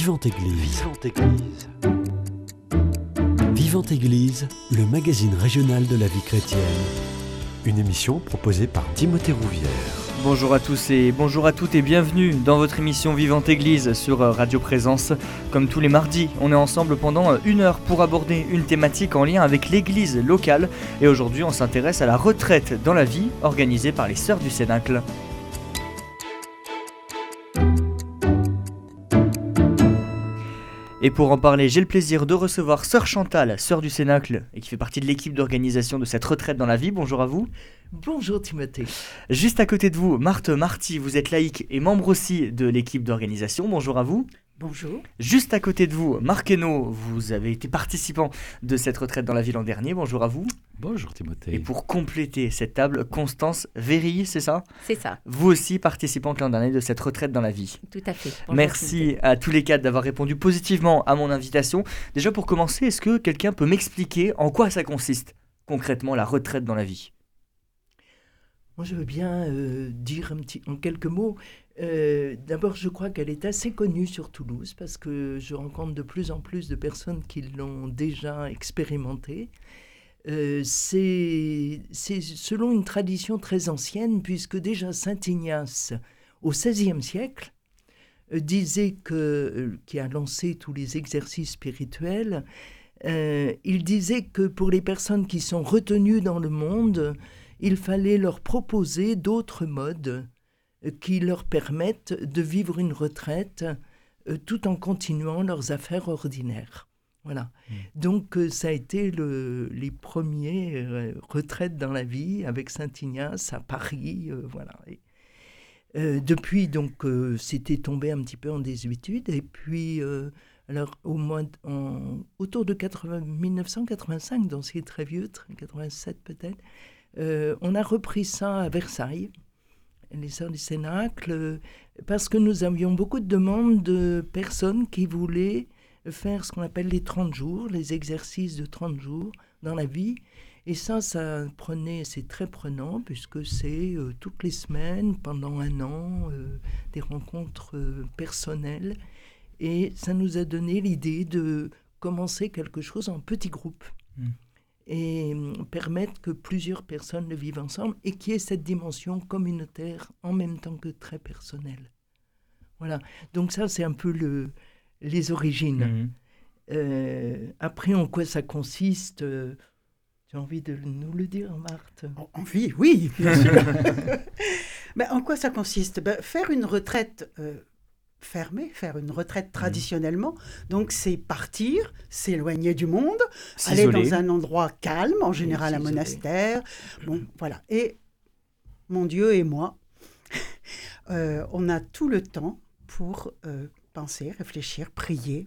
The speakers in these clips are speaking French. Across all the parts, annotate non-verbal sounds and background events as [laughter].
Vivante Église. Vivante Église. Vivante Église, le magazine régional de la vie chrétienne. Une émission proposée par Timothée Rouvière. Bonjour à tous et bonjour à toutes et bienvenue dans votre émission Vivante Église sur Radio Présence. Comme tous les mardis, on est ensemble pendant une heure pour aborder une thématique en lien avec l'église locale et aujourd'hui on s'intéresse à la retraite dans la vie organisée par les Sœurs du Cénacle. Et pour en parler, j'ai le plaisir de recevoir Sœur Chantal, sœur du Cénacle, et qui fait partie de l'équipe d'organisation de cette retraite dans la vie. Bonjour à vous. Bonjour Timothée. Juste à côté de vous, Marthe Marty, vous êtes laïque et membre aussi de l'équipe d'organisation. Bonjour à vous. Bonjour. Juste à côté de vous, Marc Hainaut, vous avez été participant de cette retraite dans la ville l'an dernier. Bonjour à vous. Bonjour Timothée. Et pour compléter cette table, Constance Véry, c'est ça? C'est ça. Vous aussi participante l'an dernier de cette retraite dans la vie. Tout à fait. Bonjour, Merci Timothée. à tous les quatre d'avoir répondu positivement à mon invitation. Déjà pour commencer, est-ce que quelqu'un peut m'expliquer en quoi ça consiste concrètement la retraite dans la vie? Moi je veux bien euh, dire un petit, en quelques mots. Euh, D'abord je crois qu'elle est assez connue sur Toulouse parce que je rencontre de plus en plus de personnes qui l'ont déjà expérimentée. Euh, C'est selon une tradition très ancienne puisque déjà Saint Ignace au XVIe siècle disait que, qui a lancé tous les exercices spirituels, il disait que pour les personnes qui sont retenues dans le monde, il fallait leur proposer d'autres modes euh, qui leur permettent de vivre une retraite euh, tout en continuant leurs affaires ordinaires. Voilà. Donc euh, ça a été le, les premiers euh, retraites dans la vie avec Saint Ignace à Paris, euh, voilà. Et, euh, depuis donc euh, c'était tombé un petit peu en désuétude et puis alors au mois de- en- autour de 80 1985 donc c'est très vieux, tr- 87 peut-être, euh, on a repris ça à Versailles les sœurs du Cénacle, euh, parce que nous avions beaucoup de demandes de personnes qui voulaient faire ce qu'on appelle les 30 jours, les exercices de 30 jours dans la vie. Et ça, ça prenait, c'est très prenant, puisque c'est euh, toutes les semaines, pendant un an, des rencontres personnelles. Et ça nous a donné l'idée de commencer quelque chose en petits groupes. Mm. Et hum, permettre que plusieurs personnes le vivent ensemble et qu'il y ait cette dimension communautaire en même temps que très personnelle. Voilà. Donc ça, c'est un peu le, les origines. Mhm. Euh, après, en quoi ça consiste euh, Tu as envie de nous le dire, Marthe? En- Envie, oui, bien sûr. Mais [laughs] en quoi ça consiste? Ben, Faire une retraite euh, fermée, faire une retraite traditionnellement, donc c'est partir, s'éloigner du monde, aller dans un endroit calme, en général un monastère. Bon, voilà. Et mon Dieu et moi, [laughs] euh, on a tout le temps pour euh, penser, réfléchir, prier.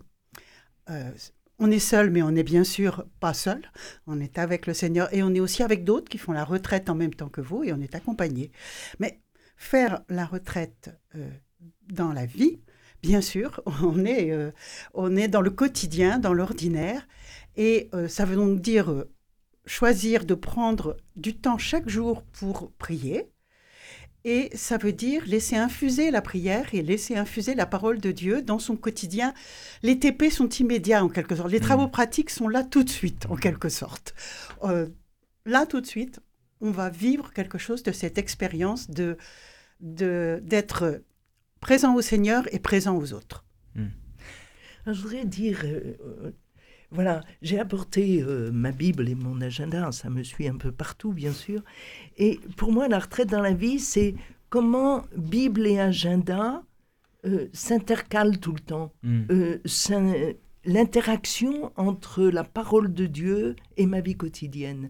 Euh, on est seul, mais on n'est bien sûr pas seul. On est avec le Seigneur et on est aussi avec d'autres qui font la retraite en même temps que vous et on est accompagné. Mais faire la retraite dans la vie, bien sûr, [laughs] on est, euh, on est dans le quotidien, dans l'ordinaire. Et euh, ça veut donc dire euh, choisir de prendre du temps chaque jour pour prier. Et ça veut dire laisser infuser la prière et laisser infuser la parole de Dieu dans son quotidien. Les TP sont immédiats en quelque sorte. Les travaux pratiques sont là tout de suite en quelque sorte. Là tout de suite, on va vivre quelque chose de cette expérience de- d'être présent au Seigneur et présent aux autres. Alors, Je voudrais dire, euh, euh, voilà, j'ai apporté euh, ma Bible et mon agenda, ça me suit un peu partout, bien sûr. Et pour moi, la retraite dans la vie, c'est comment Bible et agenda euh, s'intercalent tout le temps. S'in- L'interaction entre la parole de Dieu et ma vie quotidienne.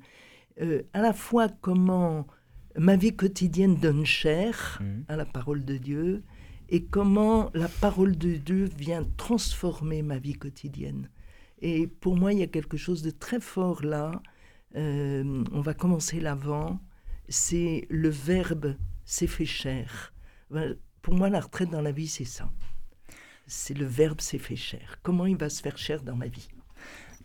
Euh, à la fois comment ma vie quotidienne donne chair Mhm. à la parole de Dieu et comment la parole de Dieu vient transformer ma vie quotidienne. Et pour moi, il y a quelque chose de très fort là. Euh, on va commencer l'avant. C'est le verbe s'est fait chair. Ben, Pour moi, la retraite dans la vie, c'est ça. C'est le verbe s'est fait chair. Comment il va se faire chair dans ma vie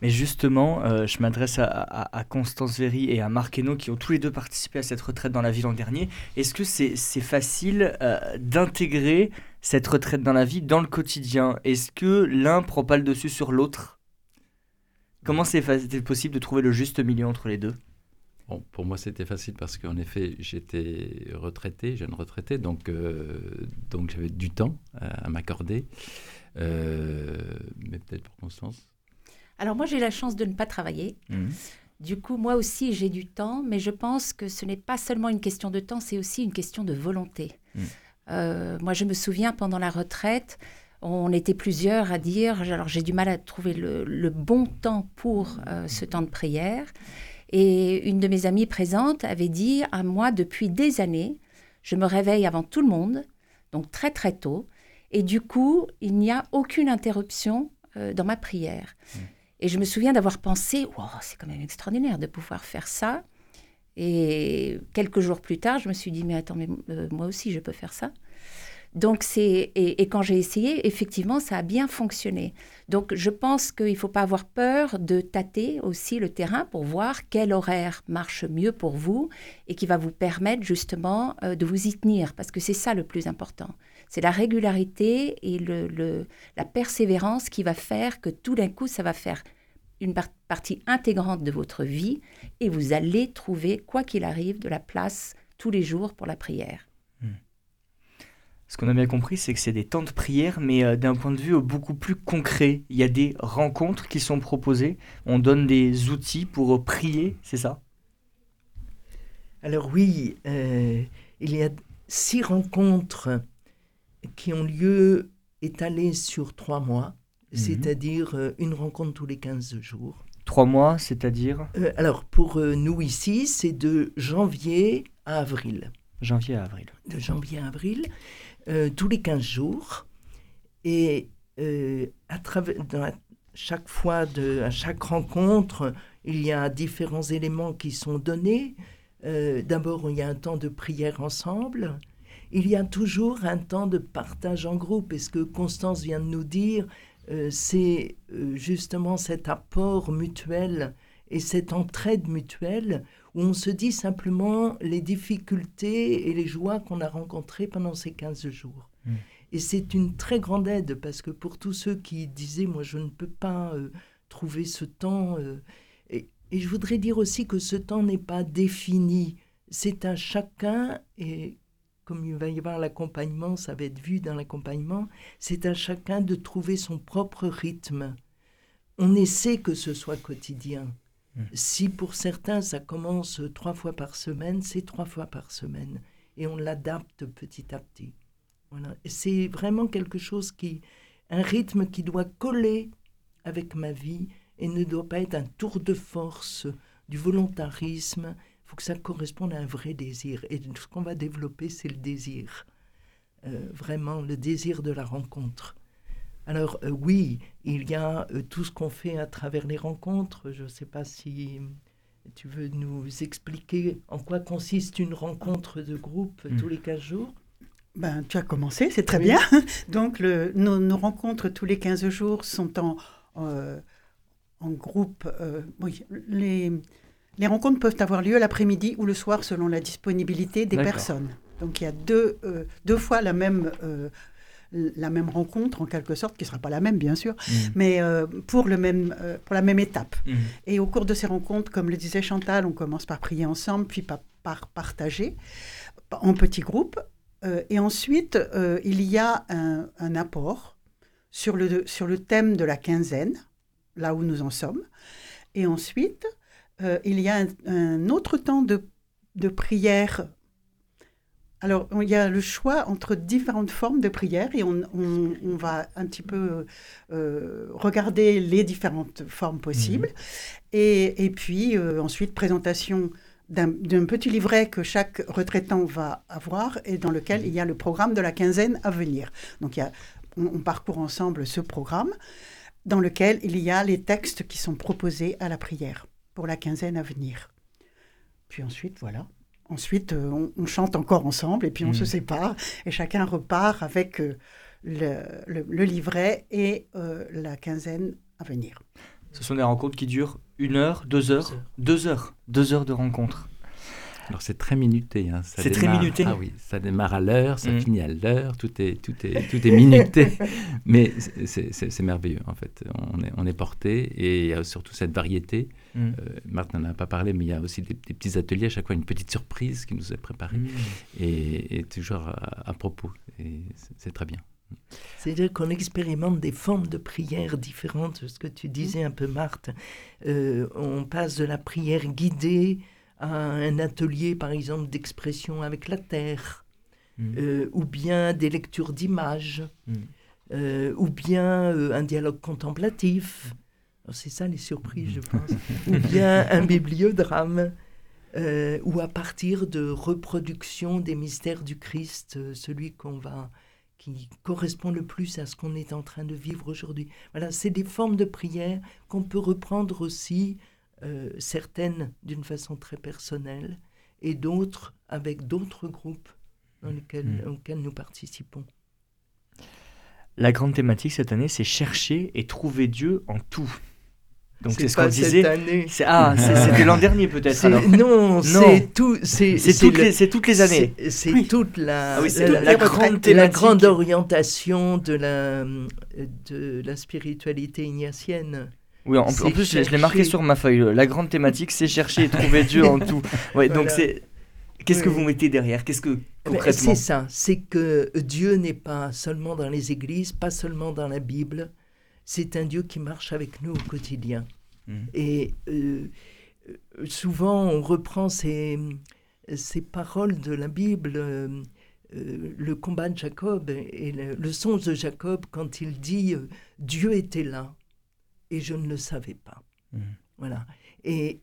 Mais justement, euh, je m'adresse à, Constance Véry et à Marc Hainaut qui ont tous les deux participé à cette retraite dans la ville l'an dernier. Est-ce que c'est facile euh, d'intégrer cette retraite dans la vie, dans le quotidien? Est-ce que l'un prend pas le dessus sur l'autre? Comment c'est possible de trouver le juste milieu entre les deux? Pour moi, c'était facile parce qu'en effet, j'étais retraité, jeune retraité, donc, euh, j'avais du temps à, m'accorder. Mais peut-être pour Constance? Alors, moi, j'ai la chance de ne pas travailler. Mmh. Du coup, moi aussi, j'ai du temps, mais je pense que ce n'est pas seulement une question de temps, c'est aussi une question de volonté. Mmh. Euh, moi, je me souviens, pendant la retraite, on était plusieurs à dire, alors j'ai du mal à trouver le, bon temps pour ce temps de prière. Et une de mes amies présentes avait dit à moi depuis des années, je me réveille avant tout le monde, donc très très tôt, et du coup, il n'y a aucune interruption euh, dans ma prière. Mmh. Et je me souviens d'avoir pensé, c'est quand même extraordinaire de pouvoir faire ça. Et quelques jours plus tard, je me suis dit, mais attends, mais euh, moi aussi, je peux faire ça. Donc c'est et, quand j'ai essayé, effectivement, ça a bien fonctionné. Donc je pense qu'il ne faut pas avoir peur de tâter aussi le terrain pour voir quel horaire marche mieux pour vous et qui va vous permettre justement euh, de vous y tenir, parce que c'est ça le plus important. C'est la régularité et le, la persévérance qui va faire que tout d'un coup, ça va faire une partie intégrante de votre vie et vous allez trouver, quoi qu'il arrive, de la place tous les jours pour la prière. Ce qu'on a bien compris, c'est que c'est des temps de prière, mais euh, d'un point de vue beaucoup plus concret. Il y a des rencontres qui sont proposées. On donne des outils pour euh, prier, c'est ça? Alors oui, euh, il y a six rencontres qui ont lieu étalées sur trois mois, mhm. c'est-à-dire une rencontre tous les 15 jours. Trois mois, c'est-à-dire Alors pour nous ici, c'est de janvier à avril. Janvier à avril. De janvier à avril. Euh, tous les 15 jours. Et euh, à travers, chaque fois, de, à chaque rencontre, il y a différents éléments qui sont donnés. Euh, d'abord, il y a un temps de prière ensemble. Il y a toujours un temps de partage en groupe. Et ce que Constance vient de nous dire, c'est justement cet apport mutuel et cette entraide mutuelle où on se dit simplement les difficultés et les joies qu'on a rencontrées pendant ces 15 jours. Hmm. Et c'est une très grande aide parce que pour tous ceux qui disaient, moi je ne peux pas euh, trouver ce temps, euh, et, et, je voudrais dire aussi que ce temps n'est pas défini, c'est à chacun, et comme il va y avoir l'accompagnement, ça va être vu dans l'accompagnement, c'est à chacun de trouver son propre rythme. On essaie que ce soit quotidien. Mm. Si pour certains ça commence trois fois par semaine, c'est trois fois par semaine. Et on l'adapte petit à petit. Voilà. C'est vraiment quelque chose qui, un rythme qui doit coller avec ma vie et ne doit pas être un tour de force, du volontarisme. Il faut que ça corresponde à un vrai désir. Et ce qu'on va développer, c'est le désir. Euh, vraiment, le désir de la rencontre. Alors euh, oui, il y a euh, tout ce qu'on fait à travers les rencontres. Je ne sais pas si tu veux nous expliquer en quoi consiste une rencontre de groupe hmm. tous les 15 jours ben, tu as commencé, c'est très bien. [laughs] Donc, nos, rencontres tous les 15 jours sont en, euh, en groupe. oui, les, les rencontres peuvent avoir lieu l'après-midi ou le soir selon la disponibilité des personnes. Donc, il y a deux, deux fois la même la même rencontre en quelque sorte, qui ne sera pas la même bien sûr, mm. mais euh, pour, le même, euh, pour la même étape. Mm. Et au cours de ces rencontres, comme le disait Chantal, on commence par prier ensemble, puis par, partager en petits groupes. Euh, et ensuite, il y a un, apport sur le, sur le thème de la quinzaine, là où nous en sommes. Et ensuite, il y a un, autre temps de, de prière alors, il y a le choix entre différentes formes de prière et on, va un petit peu euh, regarder les différentes formes possibles. Mhm. Et, puis, euh, ensuite, présentation d'un petit livret que chaque retraitant va avoir et dans lequel il y a le programme de la quinzaine à venir. Donc, on parcourt ensemble ce programme dans lequel il y a les textes qui sont proposés à la prière pour la quinzaine à venir. Puis ensuite, voilà. Ensuite, euh, on, chante encore ensemble et puis on se mm. sépare et chacun repart avec euh, le, livret et euh, la quinzaine à venir. Ce sont des rencontres qui durent une heure, deux heures, deux heures, deux heures de rencontre. Alors c'est très minuté. Hein. C'est très minuté. Ah oui, ça démarre à l'heure, ça mm. finit à l'heure, tout est, tout est, tout est minuté. [laughs] Mais c'est merveilleux en fait. On est, on est porté et il y a surtout cette variété. Mm. Euh, Marthe n'en a pas parlé, mais il y a aussi des, petits ateliers, à chaque fois une petite surprise qui nous est préparée mm. et, toujours à, propos. Et c'est très bien. C'est-à-dire qu'on expérimente des formes de prière différentes, ce que tu disais un peu, Marthe. Euh, on passe de la prière guidée à un atelier, par exemple, d'expression avec la terre, mm. euh, ou bien des lectures d'images, ou bien un dialogue contemplatif. C'est ça les surprises, je pense. [laughs] ou bien un bibliodrame, euh, ou à partir de reproduction des mystères du Christ, euh, celui qu'on va, qui correspond le plus à ce qu'on est en train de vivre aujourd'hui. Voilà, c'est des formes de prière qu'on peut reprendre aussi, euh, certaines d'une façon très personnelle, et d'autres avec d'autres groupes dans lesquels, mmh. auxquels nous participons. La grande thématique cette année, c'est chercher et trouver Dieu en tout. Donc c'est ce qu'on disait. Ah, [laughs] c'était l'an dernier peut-être. Non, c'est tout. C'est toutes, les, toutes les années. C'est toute la, ah la, grande, la, grande, orientation de la, de la spiritualité ignatienne. Oui, en, plus, je, l'ai marqué sur ma feuille. La grande thématique, c'est chercher et trouver Dieu en tout. [laughs] Ouais, donc c'est. Qu'est-ce que vous mettez derrière? Qu'est-ce que eh ben, concrètement? C'est ça. C'est que Dieu n'est pas seulement dans les églises, pas seulement dans la Bible c'est un Dieu qui marche avec nous au quotidien. Mmh. Et euh, souvent, on reprend ces, ces, paroles de la Bible, euh, euh, le combat de Jacob et le, songe de Jacob quand il dit Dieu était là et je ne le savais pas. Mmh. Voilà. Et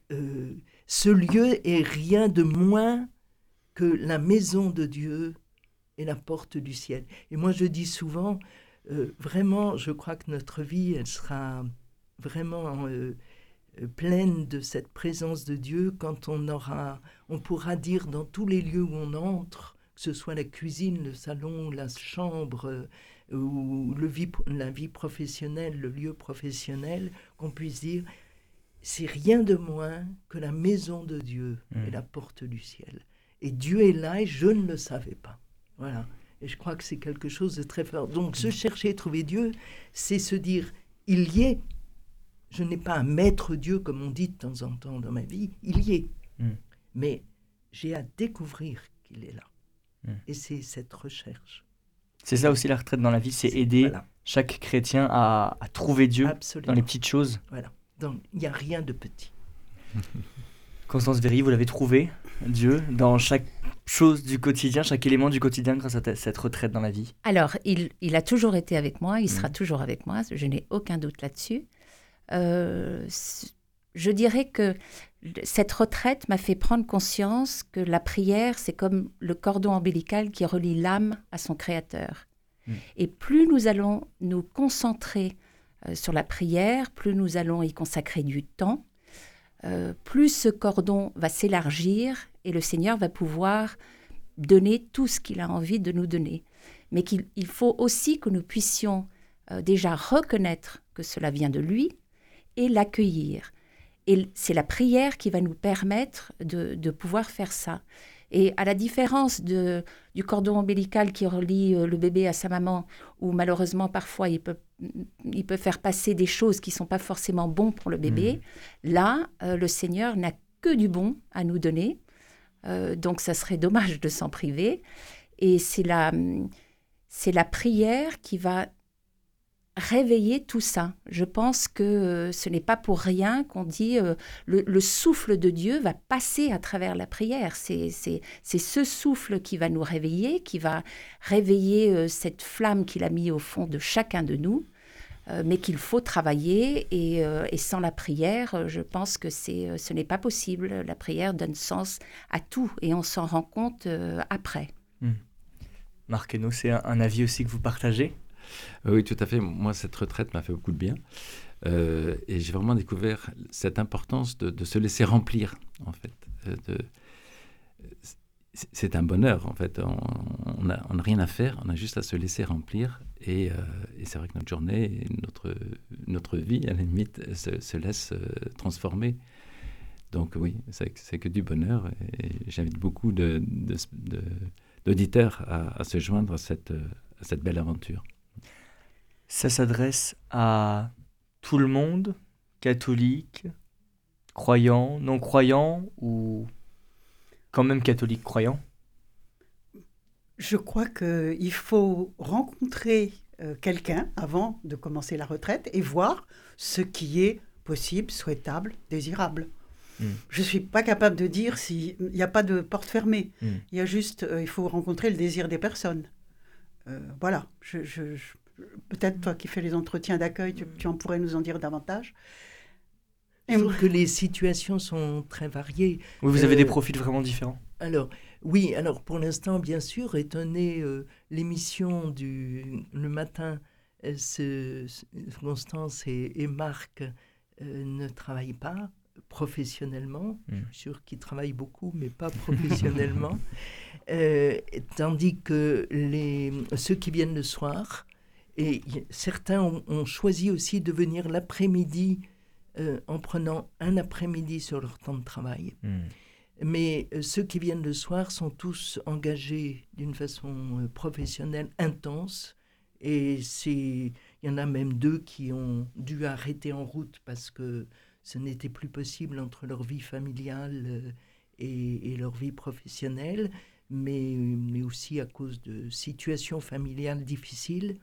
ce lieu est rien de moins que la maison de Dieu et la porte du ciel. Et moi, je dis souvent, euh, vraiment, je crois que notre vie, elle sera vraiment euh, euh, pleine de cette présence de Dieu quand on aura, on pourra dire dans tous les lieux où on entre, que ce soit la cuisine, le salon, la chambre ou le vie, la vie professionnelle, le lieu professionnel, qu'on puisse dire c'est rien de moins que la maison de Dieu et mmh. la porte du ciel. Et Dieu est là et je ne le savais pas. Voilà. Et je crois que c'est quelque chose de très fort. Donc, se chercher et trouver Dieu, c'est se dire, il y est. Je n'ai pas un maître Dieu, comme on dit de temps en temps dans ma vie, il y est. Hmm. Mais j'ai à découvrir qu'il est là. Hmm. Et c'est cette recherche. C'est ça aussi la retraite dans la vie, c'est aider chaque chrétien à, trouver Dieu dans les petites choses. Voilà. Donc, il n'y a rien de petit. [laughs] Constance Véry, vous l'avez trouvé, Dieu, dans chaque chose du quotidien, chaque élément du quotidien grâce à cette retraite dans la vie? Alors, il, a toujours été avec moi, il sera mmh. toujours avec moi, je n'ai aucun doute là-dessus. Euh, je dirais que cette retraite m'a fait prendre conscience que la prière, c'est comme le cordon ombilical qui relie l'âme à son créateur. Mmh. Et plus nous allons nous concentrer euh, sur la prière, plus nous allons y consacrer du temps, euh, plus ce cordon va s'élargir et le Seigneur va pouvoir donner tout ce qu'il a envie de nous donner. Mais qu'il faut aussi que nous puissions euh, déjà reconnaître que cela vient de lui et l'accueillir. Et c'est la prière qui va nous permettre de, pouvoir faire ça. Et à la différence de, du cordon ombilical qui relie euh, le bébé à sa maman, où malheureusement parfois il peut, il peut faire passer des choses qui ne sont pas forcément bonnes pour le bébé, mmh. là, euh, le Seigneur n'a que du bon à nous donner. Euh, donc ça serait dommage de s'en priver. Et c'est la, c'est la prière qui va réveiller tout ça. Je pense que euh, ce n'est pas pour rien qu'on dit euh, le, souffle de Dieu va passer à travers la prière. C'est, ce souffle qui va nous réveiller, qui va réveiller cette flamme qu'il a mis au fond de chacun de nous. Euh, mais qu'il faut travailler. Et, euh, sans la prière, euh, je pense que ce n'est pas possible. La prière donne sens à tout et on s'en rend compte après. Henault, c'est un, avis aussi que vous partagez? Oui, tout à fait. Moi, cette retraite m'a fait beaucoup de bien. et j'ai vraiment découvert cette importance de, se laisser remplir, en fait. De, c'est un bonheur, en fait. On n'a rien à faire, on a juste à se laisser remplir. Et, euh, c'est vrai que notre journée, notre, notre vie, à la limite, se, laisse euh, transformer. Donc oui, c'est que du bonheur et j'invite beaucoup d'auditeurs à, se joindre à cette belle aventure. Ça s'adresse à tout le monde, catholique, croyant, non croyant ou quand même catholique croyant? Je crois qu'il faut rencontrer euh, quelqu'un avant de commencer la retraite et voir ce qui est possible, souhaitable, désirable. Hmm. Je ne suis pas capable de dire s'il n'y a pas de porte fermée. Hmm. Il y a juste, euh, il faut rencontrer le désir des personnes. Euh, voilà. Je, Peut-être toi qui fais les entretiens d'accueil, tu, en pourrais nous en dire davantage. Je trouve que les situations sont très variées. Oui, vous avez des profils vraiment différents. Alors, oui, alors pour l'instant, bien sûr, étonné, l'émission du le matin, ce, Constance et, et Marc ne travaillent pas professionnellement. Je suis sûr qu'ils travaillent beaucoup, mais pas professionnellement. [laughs] Euh, tandis que les, ceux qui viennent le soir, et certains ont, choisi aussi de venir l'après-midi euh, en prenant un après-midi sur leur temps de travail. Hmm. Mais euh, ceux qui viennent le soir sont tous engagés d'une façon professionnelle intense. Et il y en a même deux qui ont dû arrêter en route parce que ce n'était plus possible entre leur vie familiale euh, et, leur vie professionnelle, mais, mais, aussi à cause de situations familiales difficiles.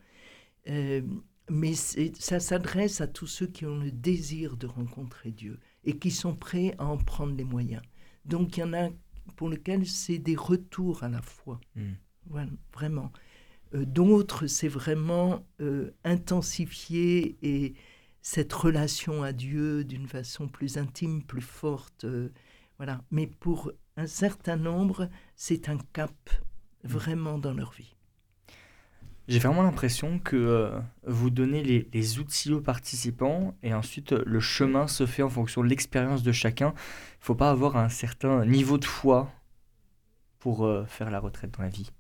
Euh, mais ça s'adresse à tous ceux qui ont le désir de rencontrer Dieu et qui sont prêts à en prendre les moyens. Donc il y en a pour lesquels c'est des retours à la foi. Hmm. vraiment. Euh, d'autres, c'est vraiment intensifier et cette relation à Dieu d'une façon plus intime, plus forte. Euh, voilà. Mais pour un certain nombre, c'est un cap vraiment dans leur vie. J'ai vraiment l'impression que euh, vous donnez les, outils aux participants et ensuite euh, le chemin se fait en fonction de l'expérience de chacun. Il ne faut pas avoir un certain niveau de foi pour faire la retraite dans la vie.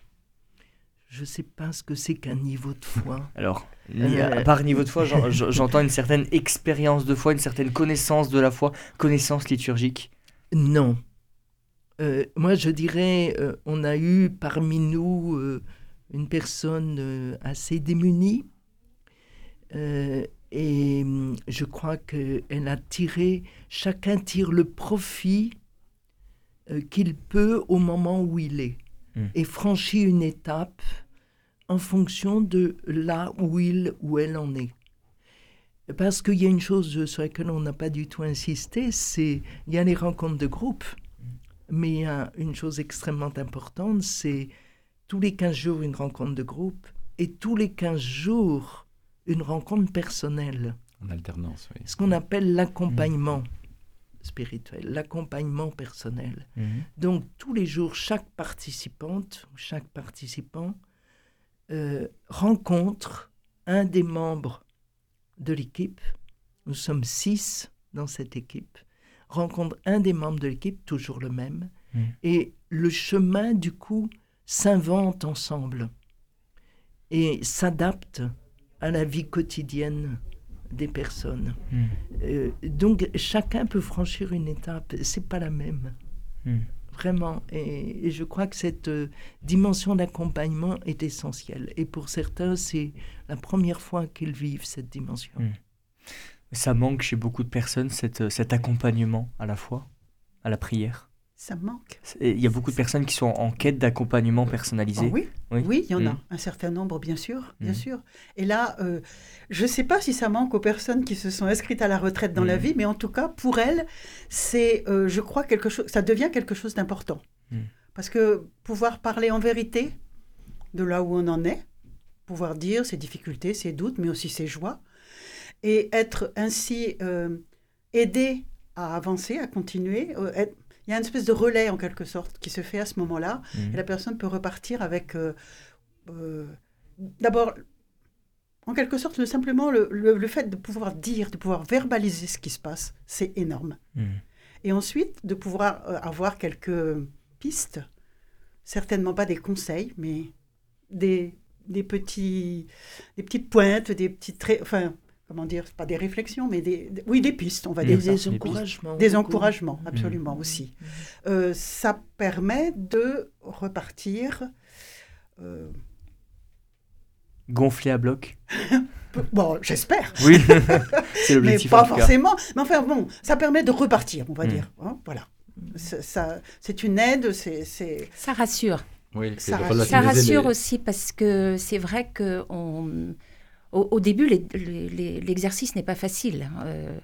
Je ne sais pas ce que c'est qu'un niveau de foi. [laughs] Alors, euh, par niveau de foi, j'entends une certaine expérience de foi, une certaine connaissance de la foi, connaissance liturgique. Non. Euh, moi, je dirais, euh, on a eu parmi nous une personne assez démunie. et hum, je crois qu'elle a tiré, chacun tire le profit qu'il peut au moment où il est. Hmm. et franchit une étape en fonction de là où il ou elle en est. Parce qu'il y a une chose sur laquelle on n'a pas du tout insisté, c'est il y a les rencontres de groupe, mais il y a une chose extrêmement importante, c'est tous les 15 jours une rencontre de groupe et tous les 15 jours une rencontre personnelle. En alternance, oui. Ce qu'on appelle l'accompagnement spirituel, l'accompagnement personnel. Mhm. Donc tous les jours, chaque participante, chaque participant euh, rencontre un des membres de l'équipe. Nous sommes six dans cette équipe. Rencontre un des membres de l'équipe, toujours le même. Mhm. Et le chemin, du coup, s'invente ensemble et s'adapte à la vie quotidienne des personnes. Hmm. Euh, donc chacun peut franchir une étape, c'est pas la même. Hmm. Vraiment. Et, je crois que cette euh, dimension d'accompagnement est essentielle. Et pour certains, c'est la première fois qu'ils vivent cette dimension. Hmm. Ça manque chez beaucoup de personnes, cette, cet accompagnement à la fois, à la prière? Ça manque. Il y a beaucoup de personnes qui sont en quête d'accompagnement personnalisé. Oh oui. oui, il y en a mm. un certain nombre, bien sûr, bien mm. sûr. Et là, euh, je ne sais pas si ça manque aux personnes qui se sont inscrites à la retraite dans la mm. vie, mais en tout cas, pour elles, c'est, euh, je crois, quelque chose, ça devient quelque chose d'important. Parce que pouvoir parler en vérité de là où on en est, pouvoir dire ses difficultés, ses doutes, mais aussi ses joies, et être ainsi euh, aidé à avancer, à continuer, être, il y a une espèce de relais en quelque sorte qui se fait à ce moment-là. Mhm. Et la personne peut repartir avec, euh, euh, d'abord, en quelque sorte, simplement le, le, fait de pouvoir dire, de pouvoir verbaliser ce qui se passe, c'est énorme. Mhm. Et ensuite, de pouvoir euh, avoir quelques pistes, certainement pas des conseils, mais des, des, petits, des petites pointes, des petits traits, enfin, comment dire, pas des réflexions, mais des, oui, des pistes, on va des, dire. Des encouragements. Des encouragements, mmh. absolument aussi. Euh, ça permet de repartir. Euh, Gonflé à bloc [laughs] Bon, j'espère. Oui, [laughs] c'est l'objectif. Mais pas forcément. Mais enfin, bon, ça permet de repartir, on va dire. Hein, voilà. C'est une aide, c'est... Ça rassure. Oui, ça, rassure, ça rassure aussi parce que c'est vrai que au, début, l'exercice n'est pas facile. Euh,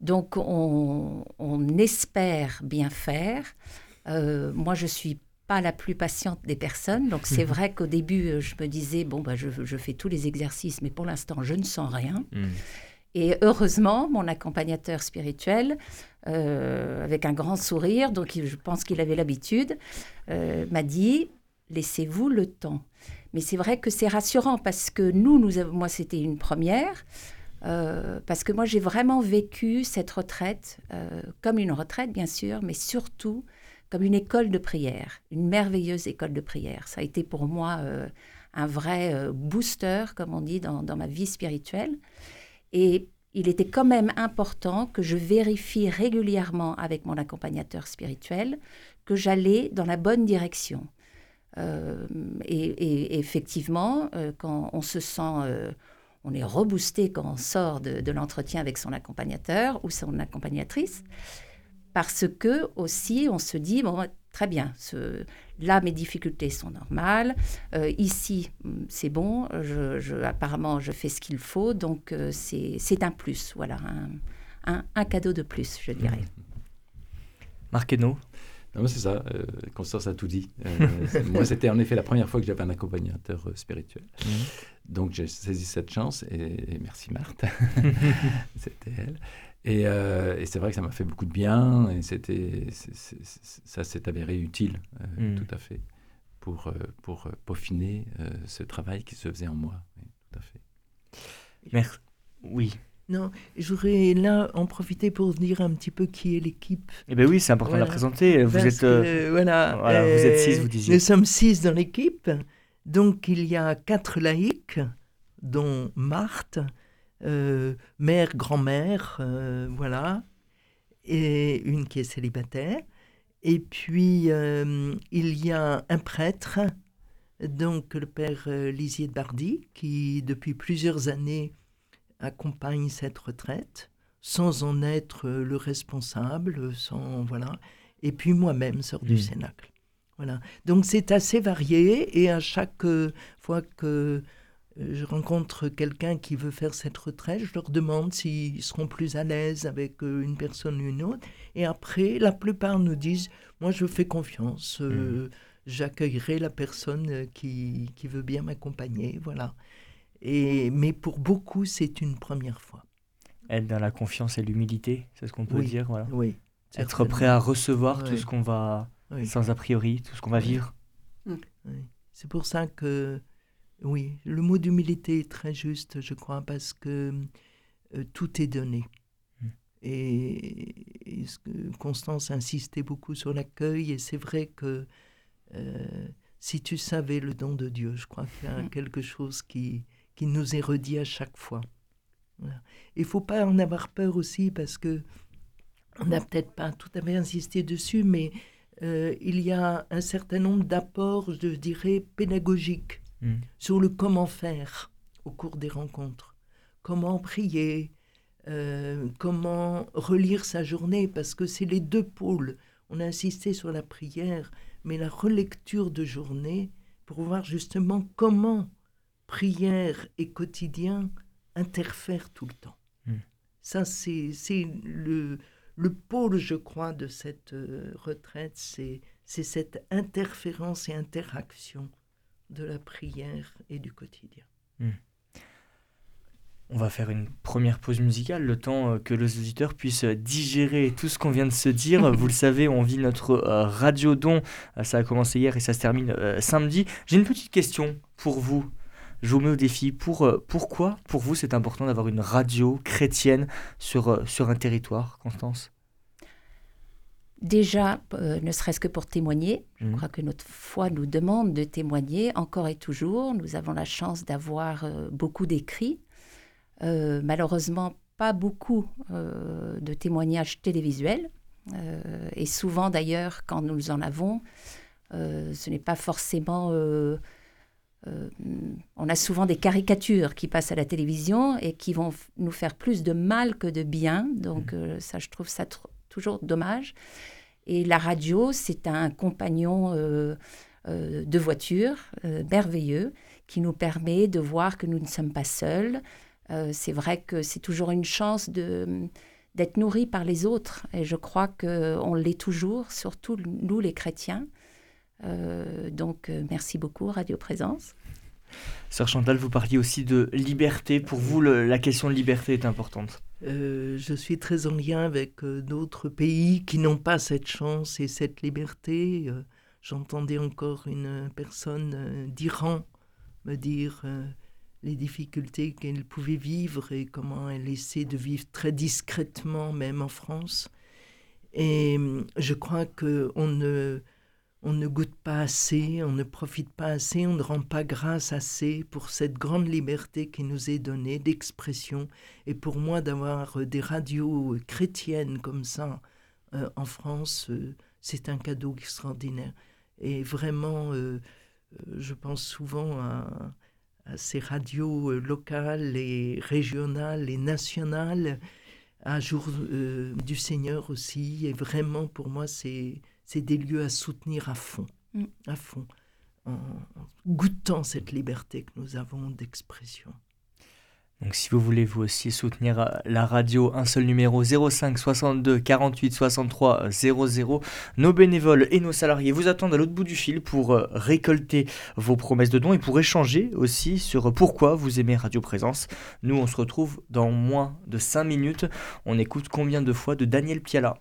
donc, on, on, espère bien faire. Euh, moi, je suis pas la plus patiente des personnes. Donc c'est vrai qu'au début, je me disais, bon, bah, je, je, fais tous les exercices, mais pour l'instant, je ne sens rien. Hmm. Et heureusement, mon accompagnateur spirituel, euh, avec un grand sourire, donc je pense qu'il avait l'habitude, euh, m'a dit, laissez-vous le temps. Mais c'est vrai que c'est rassurant parce que nous, nous moi, c'était une première. parce que moi, j'ai vraiment vécu cette retraite comme une retraite, bien sûr, mais surtout comme une école de prière, une merveilleuse école de prière. Ça a été pour moi euh, un vrai euh, booster, comme on dit, dans, ma vie spirituelle. Et il était quand même important que je vérifie régulièrement avec mon accompagnateur spirituel que j'allais dans la bonne direction. Euh, et, effectivement, quand on se sent, on est reboosté quand on sort de, l'entretien avec son accompagnateur ou son accompagnatrice parce que aussi on se dit bon très bien là mes difficultés sont normales euh, ici c'est bon apparemment je fais ce qu'il faut donc euh, c'est un plus voilà un, cadeau de plus je dirais. Marc non, c'est ça. Euh, Constance a tout dit. [laughs] moi, c'était en effet la première fois que j'avais un accompagnateur spirituel. Mmh. Donc, j'ai saisi cette chance et, et merci Marthe. [laughs] c'était elle. Euh, et, c'est vrai que ça m'a fait beaucoup de bien et c'était, ça s'est avéré utile, euh, hmm. tout à fait, pour, euh, pour peaufiner ce travail qui se faisait en moi. tout à fait. Merci. Oui. Non, j'aurais là en profiter pour dire un petit peu qui est l'équipe. Eh bien oui, c'est important de la présenter. Vous êtes, voilà, voilà vous êtes six, vous disiez. Nous sommes six dans l'équipe. Donc il y a quatre laïcs, dont Marthe, euh, mère, grand-mère, euh, voilà, et une qui est célibataire. Et puis, euh, il y a un prêtre, donc le père Lisier de Bardy, qui depuis plusieurs années accompagne cette retraite, sans en être le responsable, sans, voilà. Et puis moi-même, sœur du mmh. Cénacle. Voilà. Donc c'est assez varié et à chaque fois que euh, je rencontre quelqu'un qui veut faire cette retraite, je leur demande s'ils seront plus à l'aise avec euh, une personne ou une autre. Et après, la plupart nous disent, moi je fais confiance, euh, mmh. j'accueillerai la personne qui, qui veut bien m'accompagner. Voilà. Et, mais pour beaucoup, c'est une première fois. Être dans la confiance et l'humilité, c'est ce qu'on peut dire. Voilà. Oui. Être prêt à recevoir tout ce qu'on va, sans a priori, tout ce qu'on va vivre. C'est pour ça que oui, le mot d'humilité est très juste, je crois, parce que euh, tout est donné. Hmm. Et, Constance insistait beaucoup sur l'accueil, et c'est vrai que euh, si tu savais le don de Dieu, je crois qu'il y a hmm. quelque chose qui, qui nous est redit à chaque fois. Il ne faut pas en avoir peur aussi, parce que on n'a peut-être pas tout à fait insisté dessus, mais euh, il y a un certain nombre d'apports, je dirais, pédagogiques Mm. sur le comment faire au cours des rencontres. Comment prier, euh, comment relire sa journée, parce que c'est les deux pôles. On a insisté sur la prière, mais la relecture de journée pour voir justement comment prière et quotidien interfèrent tout le temps. Mm. Ça, c'est le, le pôle, je crois, de cette euh, retraite, c'est cette interférence et interaction de la prière et du quotidien. Hmm. On va faire une première pause musicale, le temps euh, que les auditeurs puissent digérer tout ce qu'on vient de se dire. [laughs] Vous le savez, on vit notre euh, radio don. Euh, ça a commencé hier et ça se termine samedi. J'ai une petite question pour vous. Je vous mets au défi. Pour, pourquoi, pour vous, c'est important d'avoir une radio chrétienne sur, sur un territoire, Constance? Déjà, euh, ne serait-ce que pour témoigner, je mmh. crois que notre foi nous demande de témoigner encore et toujours. Nous avons la chance d'avoir euh, beaucoup d'écrits. malheureusement, pas beaucoup de témoignages télévisuels. et souvent, d'ailleurs, quand nous en avons, ce n'est pas forcément euh, on a souvent des caricatures qui passent à la télévision et qui vont nous faire plus de mal que de bien. Donc mmh. euh, ça, je trouve ça toujours dommage. Et la radio, c'est un compagnon euh, de voiture merveilleux qui nous permet de voir que nous ne sommes pas seuls. c'est vrai que c'est toujours une chance de d'être nourri par les autres. Et je crois qu'on l'est toujours, surtout nous les chrétiens. Euh, donc, euh, merci beaucoup, Radio Présence. Sœur Chantal, vous parliez aussi de liberté. Pour vous, la question de liberté est importante. Euh, je suis très en lien avec d'autres pays qui n'ont pas cette chance et cette liberté. J'entendais encore une personne d'Iran me dire les difficultés qu'elle pouvait vivre et comment elle essaie de vivre très discrètement, même en France. Et je crois qu'on ne on ne goûte pas assez, on ne profite pas assez, on ne rend pas grâce assez pour cette grande liberté qui nous est donnée d'expression. Et pour moi, d'avoir euh, des radios chrétiennes comme ça euh, en France, euh, c'est un cadeau extraordinaire. Et vraiment, je pense souvent à, ces radios locales et régionales et nationales, à Jour du Seigneur aussi. Et vraiment, pour moi, c'est c'est des lieux à soutenir à fond, mm. à fond, en, goûtant cette liberté que nous avons d'expression. Donc si vous voulez vous aussi soutenir euh, la radio, un seul numéro 05 62 48 63 00. Nos bénévoles et nos salariés vous attendent à l'autre bout du fil pour euh, récolter vos promesses de dons et pour échanger aussi sur pourquoi vous aimez Radio Présence. Nous on se retrouve dans moins de 5 minutes. On écoute combien de fois de Daniel Piala?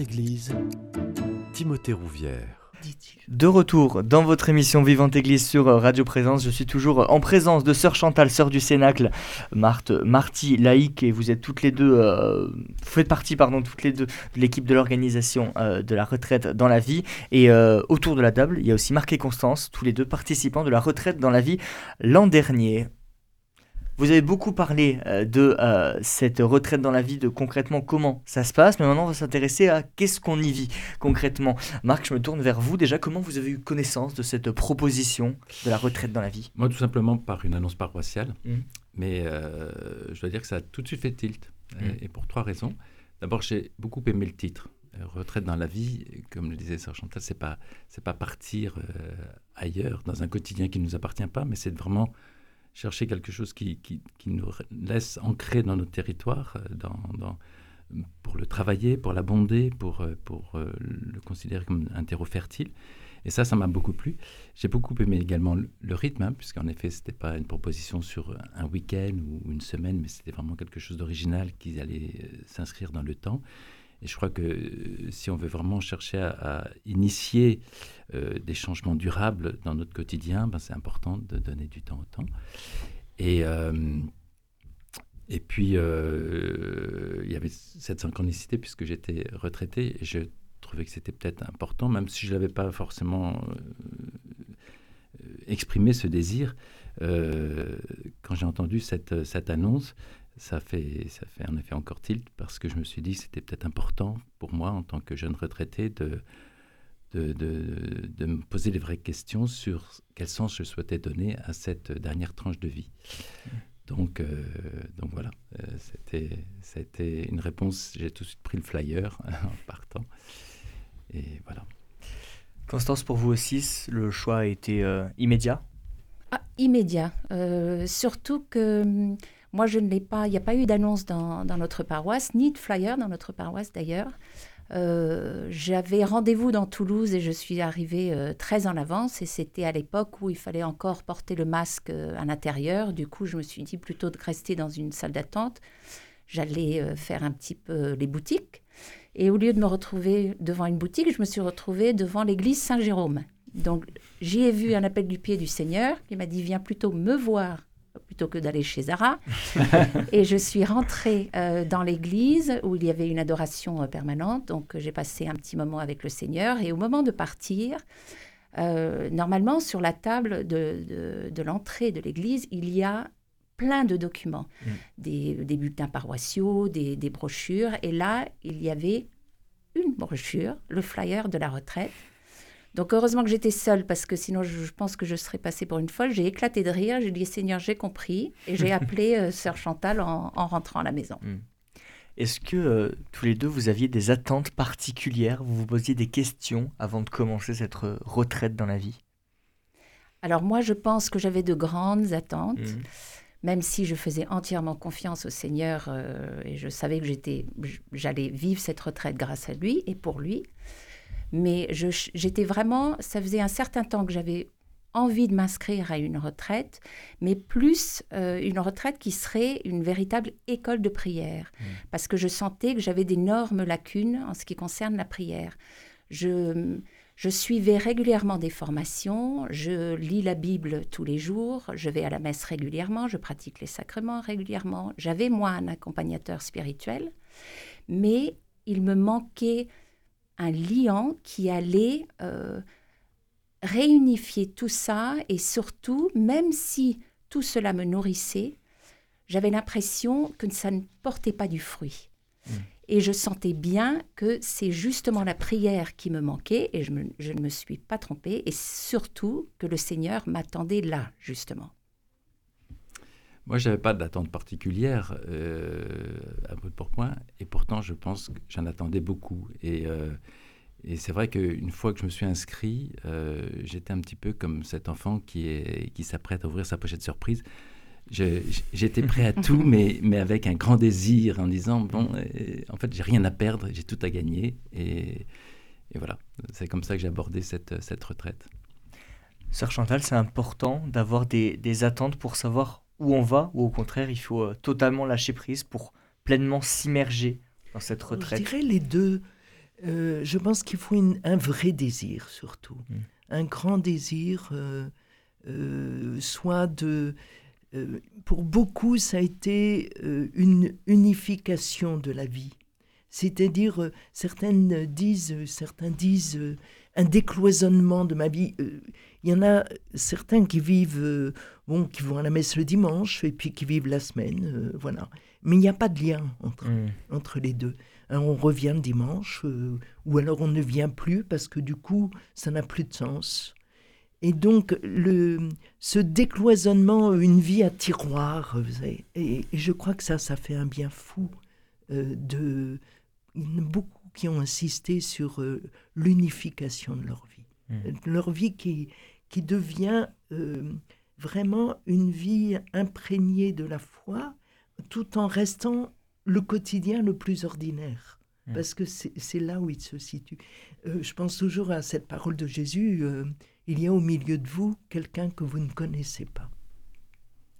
Église, Timothée Rouvière. De retour dans votre émission Vivante Église sur euh, Radio Présence, je suis toujours en présence de Sœur Chantal, Sœur du Cénacle, Marthe, Marty, laïque, et vous êtes toutes les deux, euh, vous faites partie, pardon, toutes les deux de l'équipe de l'organisation euh, de la retraite dans la vie. Et autour de la table, il y a aussi Marc et Constance, tous les deux participants de la retraite dans la vie l'an dernier. Vous avez beaucoup parlé euh, de euh, cette retraite dans la vie, de concrètement comment ça se passe, mais maintenant on va s'intéresser à qu'est-ce qu'on y vit concrètement. Marc, je me tourne vers vous déjà. Comment vous avez eu connaissance de cette proposition de la retraite dans la vie? Moi, tout simplement par une annonce paroissiale, mmh. mais euh, je dois dire que ça a tout de suite fait tilt, Mmh. et pour trois raisons. D'abord, j'ai beaucoup aimé le titre. Retraite dans la vie, comme le disait Sœur Chantal, c'est pas c'est pas partir ailleurs dans un quotidien qui ne nous appartient pas, mais c'est vraiment chercher quelque chose qui, qui, nous laisse ancrer dans notre territoire, dans, dans, pour le travailler, pour l'abonder, pour, pour euh, le considérer comme un terreau fertile. Et ça, ça m'a beaucoup plu. J'ai beaucoup aimé également le, rythme, hein, puisqu'en effet, ce n'était pas une proposition sur un week-end ou une semaine, mais c'était vraiment quelque chose d'original qui allait euh, s'inscrire dans le temps. Et je crois que euh, si on veut vraiment chercher à, initier euh, des changements durables dans notre quotidien, ben c'est important de donner du temps au temps. Et, euh, et puis, il y avait cette synchronicité puisque j'étais retraité et je trouvais que c'était peut-être important, même si je n'avais pas forcément exprimé ce désir. Quand j'ai entendu cette, cette annonce, ça fait, ça fait en effet encore tilt parce que je me suis dit que c'était peut-être important pour moi en tant que jeune retraité de, de, de, de, me poser les vraies questions sur quel sens je souhaitais donner à cette dernière tranche de vie. Donc, euh, donc voilà, euh, c'était, c'était une réponse, j'ai tout de suite pris le flyer en partant. Et voilà. Constance, pour vous aussi, le choix a été euh, immédiat? Ah, Immédiat. surtout que moi, je ne l'ai pas, il n'y a pas eu d'annonce dans, notre paroisse, ni de flyer dans notre paroisse d'ailleurs. Euh, J'avais rendez-vous dans Toulouse et je suis arrivée euh, très en avance et c'était à l'époque où il fallait encore porter le masque euh, à l'intérieur. Du coup, je me suis dit plutôt de rester dans une salle d'attente. J'allais faire un petit peu les boutiques. Et au lieu de me retrouver devant une boutique, je me suis retrouvée devant l'église Saint-Jérôme. Donc, j'y ai vu un appel du pied du Seigneur qui m'a dit Viens plutôt me voir plutôt que d'aller chez Zara. [laughs] et je suis rentrée euh, dans l'église où il y avait une adoration euh, permanente. Donc j'ai passé un petit moment avec le Seigneur. Et au moment de partir, euh, normalement sur la table de l'entrée de l'église, il y a plein de documents, mm. des, des, bulletins paroissiaux, des, des brochures. Et là, il y avait une brochure, le flyer de la retraite donc heureusement que j'étais seule parce que sinon je, je, pense que je serais passée pour une folle. J'ai éclaté de rire, j'ai dit Seigneur, j'ai compris et j'ai [laughs] appelé euh, sœur Chantal en, en, rentrant à la maison. Mm. Est-ce que euh, tous les deux vous aviez des attentes particulières? Vous vous posiez des questions avant de commencer cette retraite dans la vie? Alors moi je pense que j'avais de grandes attentes. Mm. Même si je faisais entièrement confiance au Seigneur euh, et je savais que j'étais, j'allais vivre cette retraite grâce à lui et pour lui, mais j'étais vraiment, ça faisait un certain temps que j'avais envie de m'inscrire à une retraite, mais plus euh, une retraite qui serait une véritable école de prière, mmh. parce que je sentais que j'avais d'énormes lacunes en ce qui concerne la prière. Je, je suivais régulièrement des formations, je lis la Bible tous les jours, je vais à la messe régulièrement, je pratique les sacrements régulièrement. J'avais moi un accompagnateur spirituel, mais il me manquait un liant qui allait euh, réunifier tout ça et surtout, même si tout cela me nourrissait, j'avais l'impression que ça ne portait pas du fruit. Mmh. Et je sentais bien que c'est justement la prière qui me manquait et je, me, je, ne me suis pas trompée et surtout que le Seigneur m'attendait là, justement. Moi, je n'avais pas d'attente particulière euh, à bout de pourpoint, et pourtant, je pense que j'en attendais beaucoup. Et, euh, c'est vrai qu'une fois que je me suis inscrit, euh, j'étais un petit peu comme cet enfant qui, qui s'apprête à ouvrir sa pochette surprise. J'étais prêt à tout, mais, mais avec un grand désir, en disant, bon, en fait, j'ai rien à perdre, j'ai tout à gagner. Et, et voilà, c'est comme ça que j'ai abordé cette, cette retraite. Sœur Chantal, c'est important d'avoir des, des attentes pour savoir où on va, ou au contraire, il faut euh, totalement lâcher prise pour pleinement s'immerger dans cette retraite Je dirais les deux. euh, Je pense qu'il faut un vrai désir surtout. Mm. Un grand désir, soit de... pour beaucoup, ça a été une unification de la vie. C'est-à-dire, certaines disent, certains disent un décloisonnement de ma vie. Il y en a certains qui vivent, bon, qui vont à la messe le dimanche et puis qui vivent la semaine, voilà. Mais il n'y a pas de lien entre, mm. entre les deux. Hein, on revient le dimanche, euh, ou alors on ne vient plus parce que du coup, ça n'a plus de sens. Et donc, le, ce décloisonnement, une vie à tiroir, et, je crois que ça, ça fait un bien fou. Euh, de, beaucoup qui ont insisté sur euh, l'unification de leur vie. Mm. Leur vie qui, qui devient vraiment une vie imprégnée de la foi, tout en restant le quotidien le plus ordinaire. Hmm. Parce que c'est là où il se situe. Euh, je pense toujours à cette parole de Jésus, euh, il y a au milieu de vous quelqu'un que vous ne connaissez pas.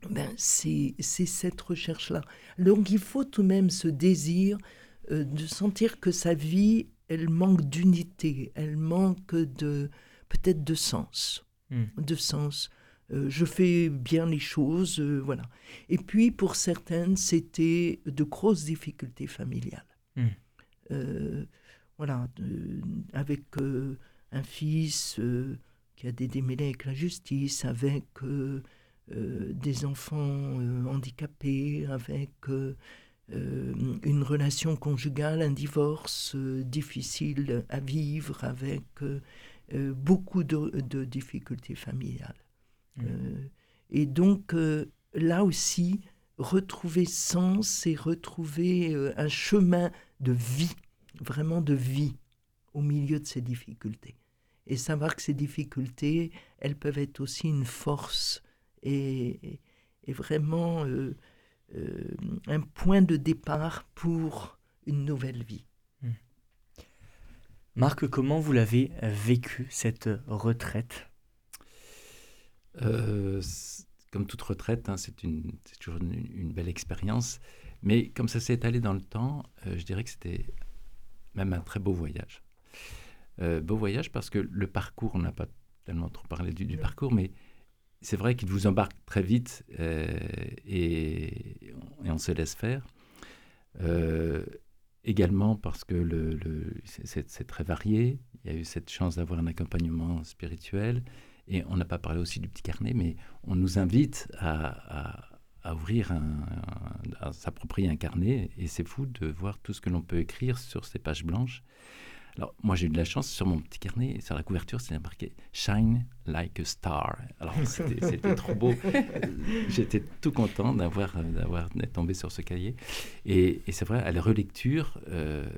Ben, c'est cette recherche-là. Donc il faut tout de même ce désir euh, de sentir que sa vie, elle manque d'unité, elle manque de peut-être de sens, hmm. de sens. Euh, je fais bien les choses, euh, voilà. Et puis pour certaines, c'était de grosses difficultés familiales. Hmm. Voilà, avec un fils qui a des démêlés avec la justice, avec des enfants handicapés, avec une relation conjugale, un divorce difficile à vivre, avec beaucoup de difficultés familiales. Euh, et donc, euh, là aussi, retrouver sens et retrouver euh, un chemin de vie, vraiment de vie, au milieu de ces difficultés. Et savoir que ces difficultés, elles peuvent être aussi une force et, et vraiment un point de départ pour une nouvelle vie. Mm. Marc, comment vous l'avez vécu, cette retraite? Euh, comme toute retraite, hein, c'est toujours une, belle expérience. Mais comme ça s'est étalé dans le temps, euh, je dirais que c'était même un très beau voyage. Euh, beau voyage parce que le parcours, on n'a pas tellement trop parlé du, parcours, mais c'est vrai qu'il vous embarque très vite et, on se laisse faire. également parce que c'est très varié. Il y a eu cette chance d'avoir un accompagnement spirituel. Et on n'a pas parlé aussi du petit carnet, mais on nous invite à, ouvrir, à s'approprier un carnet. Et c'est fou de voir tout ce que l'on peut écrire sur ces pages blanches. Alors, moi, j'ai eu de la chance sur mon petit carnet, sur la couverture, c'est marqué Shine like a star. Alors, [laughs] c'était trop beau. J'étais tout content d'avoir d'être tombé sur ce cahier. Et, c'est vrai, à la relecture, euh,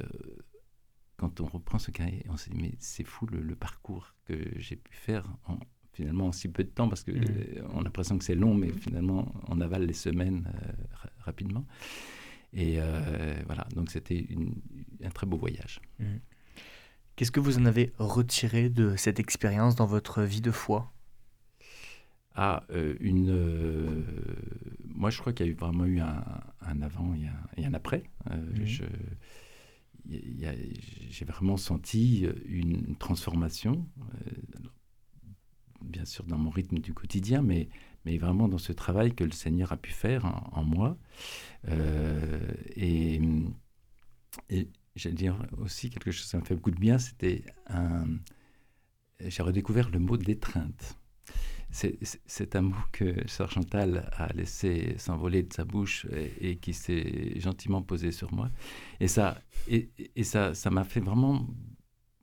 quand on reprend ce cahier, on se dit, mais c'est fou le, le, parcours que j'ai pu faire en, finalement en si peu de temps, parce qu'on mmh. on a l'impression que c'est long, mais finalement on avale les semaines euh, rapidement. Et euh, voilà, donc c'était un très beau voyage. Mmh. Qu'est-ce que vous en avez retiré de cette expérience dans votre vie de foi? Ah, euh, une. moi, je crois qu'il y a eu vraiment eu un, avant et un, après. Mmh. J'ai vraiment senti une transformation bien sûr dans mon rythme du quotidien, mais, mais vraiment dans ce travail que le Seigneur a pu faire en, moi. Euh, et, et j'allais dire aussi quelque chose qui m'a fait beaucoup de bien, c'était un... J'ai redécouvert le mot d'étreinte. C'est un mot que Sœur Chantal a laissé s'envoler de sa bouche et, qui s'est gentiment posé sur moi. Et ça, et, et ça, m'a fait vraiment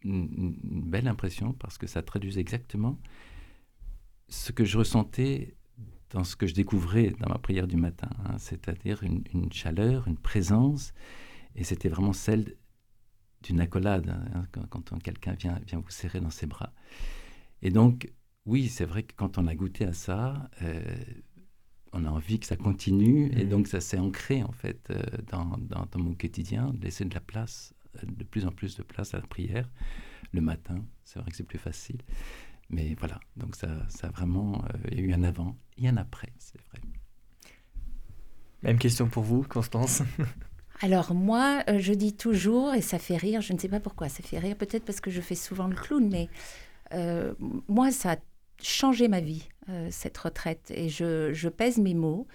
une, une, belle impression parce que ça traduit exactement ce que je ressentais dans ce que je découvrais dans ma prière du matin, hein, c'est-à-dire une, chaleur, une présence, et c'était vraiment celle d'une accolade, hein, quand, quelqu'un vient, vient vous serrer dans ses bras. Et donc, oui, c'est vrai que quand on a goûté à ça, euh, on a envie que ça continue, et mmh. donc ça s'est ancré en fait euh, dans, dans, dans, mon quotidien, de laisser de la place, de plus en plus de place à la prière le matin. C'est vrai que c'est plus facile. Mais voilà, donc ça, ça a vraiment euh, il y a eu un avant et un après, c'est vrai. Même question pour vous, Constance [laughs] Alors moi, euh, je dis toujours, et ça fait rire, je ne sais pas pourquoi ça fait rire, peut-être parce que je fais souvent le clown, mais euh, moi, ça a changé ma vie, euh, cette retraite. Et je, pèse mes mots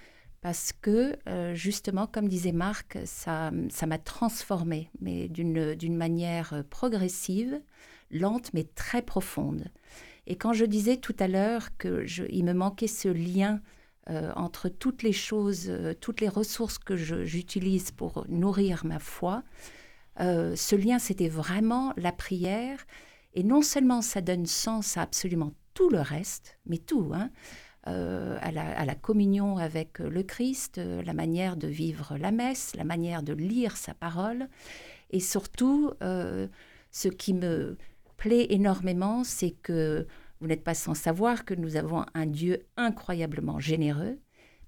parce que, justement, comme disait Marc, ça m'a transformée, mais d'une manière progressive, lente, mais très profonde. Et quand je disais tout à l'heure qu'il me manquait ce lien euh, entre toutes les choses, euh, toutes les ressources que j'utilise pour nourrir ma foi, euh, ce lien, c'était vraiment la prière. Et non seulement ça donne sens à absolument tout le reste, mais tout, hein, à, la, communion avec le Christ, la manière de vivre la messe, la manière de lire sa parole. Et surtout, ce qui me plaît énormément, c'est que vous n'êtes pas sans savoir que nous avons un Dieu incroyablement généreux,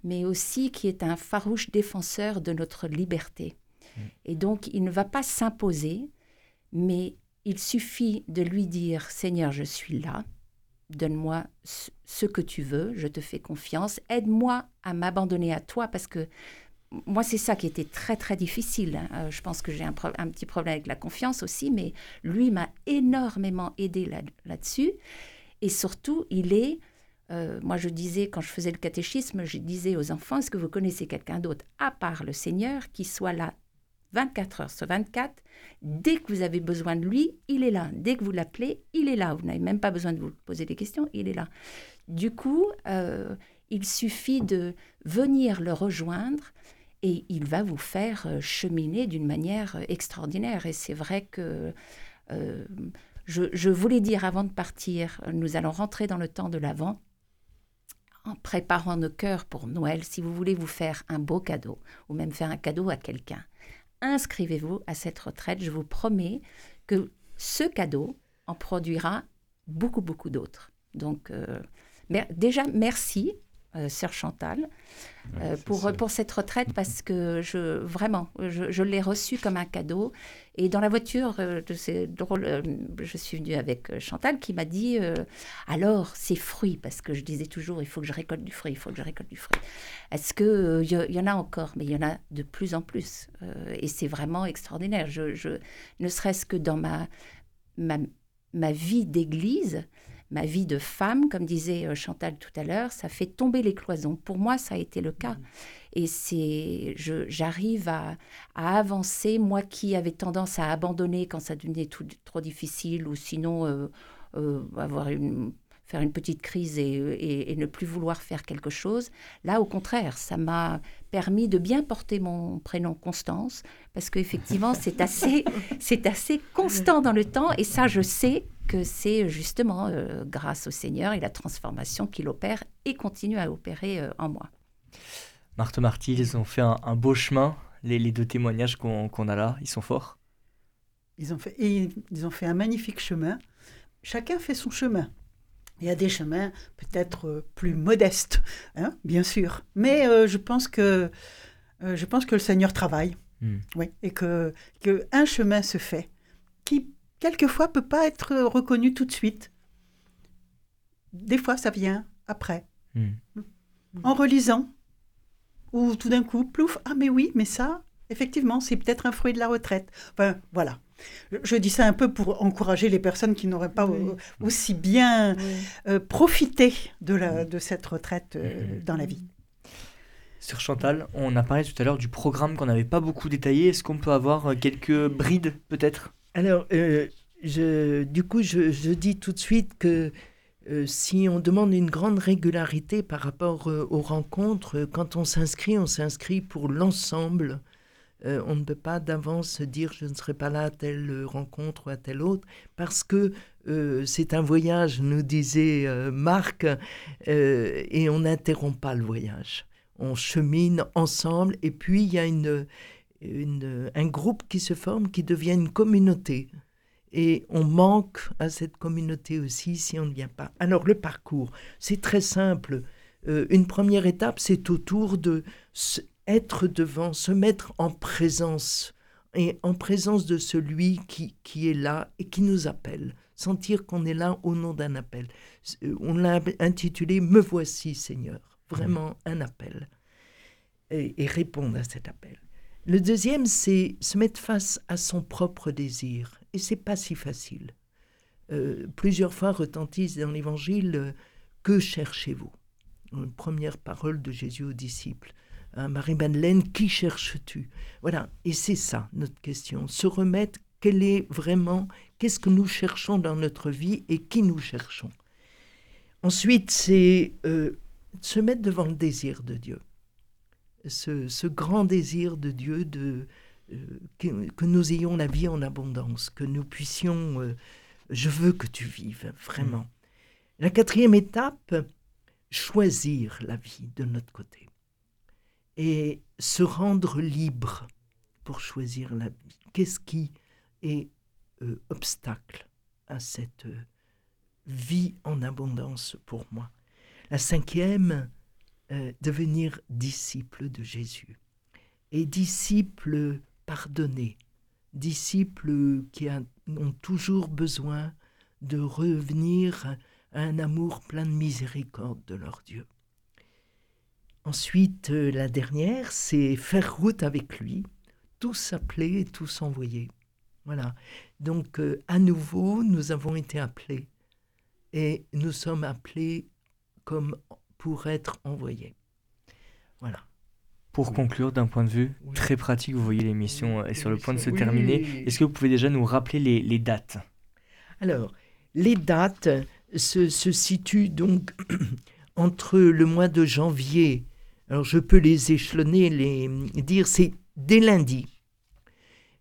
mais aussi qui est un farouche défenseur de notre liberté. Mm. Et donc, il ne va pas s'imposer, mais il suffit de lui dire, Seigneur, je suis là, donne-moi ce que tu veux, je te fais confiance, aide-moi à m'abandonner à toi, parce que moi, c'est ça qui était très, très difficile. Hein. Euh, je pense que j'ai un, petit problème avec la confiance aussi, mais lui m'a énormément aidé là-dessus. Et surtout, il est, euh, moi je disais, quand je faisais le catéchisme, je disais aux enfants, est-ce que vous connaissez quelqu'un d'autre, à part le Seigneur, qui soit là 24 heures sur 24 Dès que vous avez besoin de lui, il est là. Dès que vous l'appelez, il est là. Vous n'avez même pas besoin de vous poser des questions, il est là. Du coup, euh, il suffit de venir le rejoindre et il va vous faire euh, cheminer d'une manière extraordinaire. Et c'est vrai que je, voulais dire avant de partir, nous allons rentrer dans le temps de l'Avent en préparant nos cœurs pour Noël. Si vous voulez vous faire un beau cadeau ou même faire un cadeau à quelqu'un, inscrivez-vous à cette retraite. Je vous promets que ce cadeau en produira beaucoup, beaucoup d'autres. Donc, euh, déjà, merci euh, sœur Chantal, euh, pour, pour cette retraite parce que je, vraiment, je, l'ai reçue comme un cadeau. Et dans la voiture, euh, c'est drôle, je suis venue avec Chantal qui m'a dit alors, ces fruits, parce que je disais toujours il faut que je récolte du fruit, il faut que je récolte du fruit. Est-ce qu'il il y, en a encore? Mais il y en a de plus en plus. et c'est vraiment extraordinaire. Je, je ne serait-ce que dans ma, ma, ma vie d'église, ma vie de femme, comme disait euh, Chantal tout à l'heure, ça fait tomber les cloisons. Pour moi, ça a été le cas. Mmh. Et c'est, j'arrive à, avancer, moi qui avais tendance à abandonner quand ça devenait trop difficile, ou sinon euh, euh, avoir une, faire une petite crise et, ne plus vouloir faire quelque chose. Là, au contraire, ça m'a permis de bien porter mon prénom Constance, parce qu'effectivement, c'est assez, [laughs] c'est assez constant dans le temps, et ça, je sais que c'est justement euh, grâce au Seigneur et la transformation qu'il opère et continue à opérer euh, en moi. Marthe Marty, ils ont fait un, beau chemin. Les, deux témoignages qu'on a là, ils sont forts? Ils ont, fait, ils ont fait un magnifique chemin. Chacun fait son chemin. Il y a des chemins peut-être euh, plus modestes, hein, bien sûr. Mais je, pense que, je pense que le Seigneur travaille. Hmm. Oui, et que, que un chemin se fait qui quelquefois peut pas être reconnu tout de suite. Des fois, ça vient après. Hmm. En relisant, ou tout d'un coup, plouf, ah mais oui, mais ça, effectivement, c'est peut-être un fruit de la retraite. Enfin, voilà. Je dis ça un peu pour encourager les personnes qui n'auraient pas aussi bien euh, profité de, la, de cette retraite euh, dans la vie. Sur Chantal, on a parlé tout à l'heure du programme qu'on n'avait pas beaucoup détaillé. Est-ce qu'on peut avoir euh, quelques brides peut-être? Alors, euh, du coup, je, dis tout de suite que euh, si on demande une grande régularité par rapport euh, aux rencontres, quand on s'inscrit, on s'inscrit pour l'ensemble. on ne peut pas d'avance dire je ne serai pas là à telle rencontre ou à telle autre, parce que c'est un voyage, nous disait Marc, et on n'interrompt pas le voyage. On chemine ensemble, et puis il y a une un groupe qui se forme, qui devient une communauté. Et on manque à cette communauté aussi si on ne vient pas. Alors le parcours, c'est très simple. Euh, une première étape, c'est autour de être devant, se mettre en présence, et en présence de celui qui, qui est là et qui nous appelle. Sentir qu'on est là au nom d'un appel. Euh, on l'a intitulé Me voici Seigneur. Vraiment un appel. et répondre à cet appel. Le deuxième, c'est se mettre face à son propre désir. Et c'est pas si facile. Euh, plusieurs fois retentissent dans l'Évangile euh, Que cherchez-vous? Une première parole de Jésus aux disciples. Hein, Marie-Madeleine, qui cherches-tu? Voilà, et c'est ça notre question. Se remettre, quel est vraiment, qu'est-ce que nous cherchons dans notre vie et qui nous cherchons? Ensuite, c'est euh, se mettre devant le désir de Dieu. Ce, grand désir de Dieu de, que, nous ayons la vie en abondance, que nous puissions je veux que tu vives, vraiment. Mm. La quatrième étape, choisir la vie de notre côté et se rendre libre pour choisir la vie. Qu'est-ce qui est euh, obstacle à cette euh, vie en abondance pour moi? La cinquième, euh, devenir disciple de Jésus et disciple pardonné, disciple qui ont toujours besoin de revenir à un amour plein de miséricorde de leur Dieu. Ensuite, euh, la dernière, c'est faire route avec lui, tous appelés et tous envoyés. Voilà. Donc, euh, à nouveau, nous avons été appelés et nous sommes appelés comme pour être envoyés. Voilà. Pour conclure, d'un point de vue très pratique, vous voyez l'émission est sur le point de se terminer. Est-ce que vous pouvez déjà nous rappeler les, dates? Alors, les dates se, situent donc [clears throat] entre le mois de janvier. Alors, je peux les échelonner, les dire, c'est dès lundi.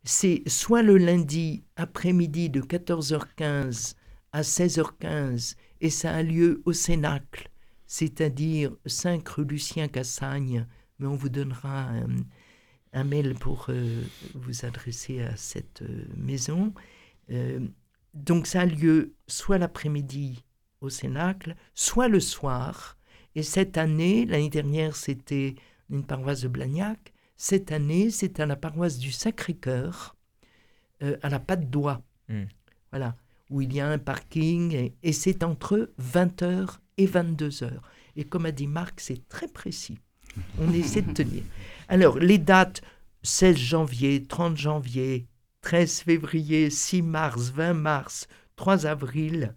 C'est soit le lundi après-midi de 14h15 à 16h15 et ça a lieu au Cénacle, c'est-à-dire 5 rue Lucien Cassagne mais on vous donnera un, mail pour euh, vous adresser à cette euh, maison. Euh, donc ça a lieu soit l'après-midi au Cénacle, soit le soir. Et cette année, l'année dernière, c'était une paroisse de Blagnac. Cette année, c'est à la paroisse du Sacré-Cœur, à la Patte d'Oie. Hmm. Voilà, où il y a un parking. Et, et c'est entre 20h et 22h. Et comme a dit Marc, c'est très précis. On essaie de tenir. Alors, les dates 16 janvier, 30 janvier, 13 février, 6 mars, 20 mars, 3 avril.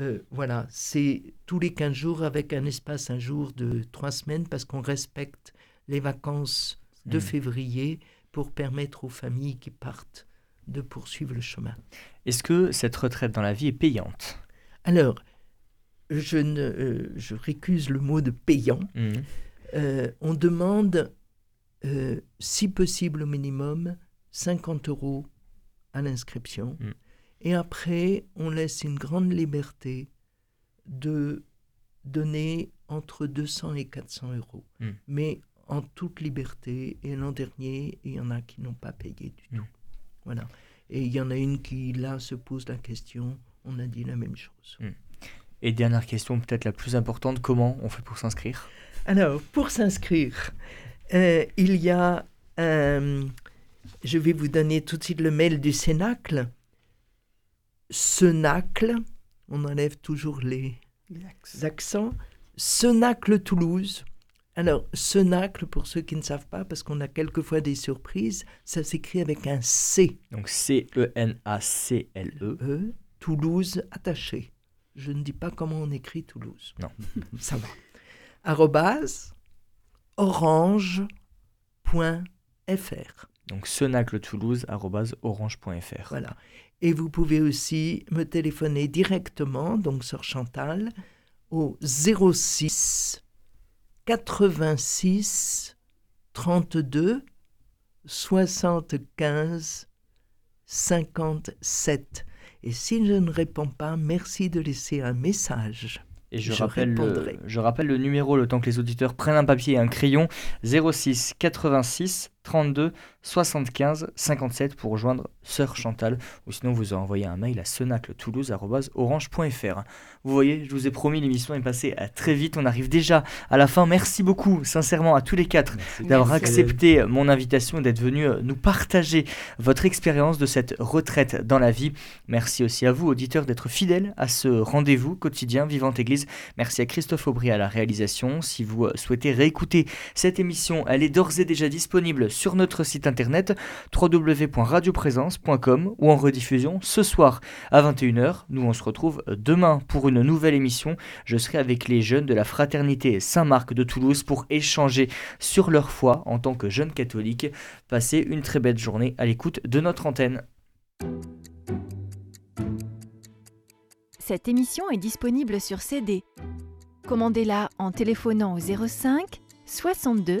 Euh, voilà, c'est tous les 15 jours avec un espace un jour de 3 semaines parce qu'on respecte les vacances de mmh. février pour permettre aux familles qui partent de poursuivre le chemin. Est-ce que cette retraite dans la vie est payante? Alors, je, ne, euh, je récuse le mot de payant. Mmh. Euh, on demande, euh, si possible au minimum, 50 euros à l'inscription. Mm. Et après, on laisse une grande liberté de donner entre 200 et 400 euros. Mm. Mais en toute liberté. Et l'an dernier, il y en a qui n'ont pas payé du tout. Voilà. Et il y en a une qui, là, se pose la question. On a dit la même chose. Et dernière question, peut-être la plus importante, comment on fait pour s'inscrire? Alors, pour s'inscrire, euh, il y a, euh, je vais vous donner tout de suite le mail du Cénacle. Cenacle, on enlève toujours les accents. Cenacle Toulouse. Alors, Cenacle, pour ceux qui ne savent pas, parce qu'on a quelquefois des surprises, ça s'écrit avec un C. Donc C-E-N-A-C-L-E. -E, Toulouse attaché. Je ne dis pas comment on écrit Toulouse. Non. [laughs] ça va orange.fr. Donc orange.fr. Voilà. Et vous pouvez aussi me téléphoner directement, donc sur Chantal, au 06 86 32 75 57. Et si je ne réponds pas, merci de laisser un message. Et je, rappelle le, je rappelle le numéro le temps que les auditeurs prennent un papier et un crayon 06 86 32 75 57 pour rejoindre Sœur Chantal ou sinon vous envoyez un mail à sonacletoulouse.orange.fr. Vous voyez, je vous ai promis, l'émission est passée à très vite. On arrive déjà à la fin. Merci beaucoup, sincèrement, à tous les quatre d'avoir accepté mon invitation et d'être venus euh, nous partager votre expérience de cette retraite dans la vie. Merci aussi à vous, auditeurs, d'être fidèles à ce rendez-vous quotidien Vivante Église. Merci à Christophe Aubry à la réalisation. Si vous euh, souhaitez réécouter cette émission, elle est d'ores et déjà disponible sur notre site internet www.radioprésence.com ou en rediffusion ce soir à 21h. Nous on se retrouve demain pour une nouvelle émission. Je serai avec les jeunes de la fraternité Saint-Marc de Toulouse pour échanger sur leur foi en tant que jeunes catholiques. Passez une très belle journée à l'écoute de notre antenne. Cette émission est disponible sur CD. Commandez-la en téléphonant au 05 62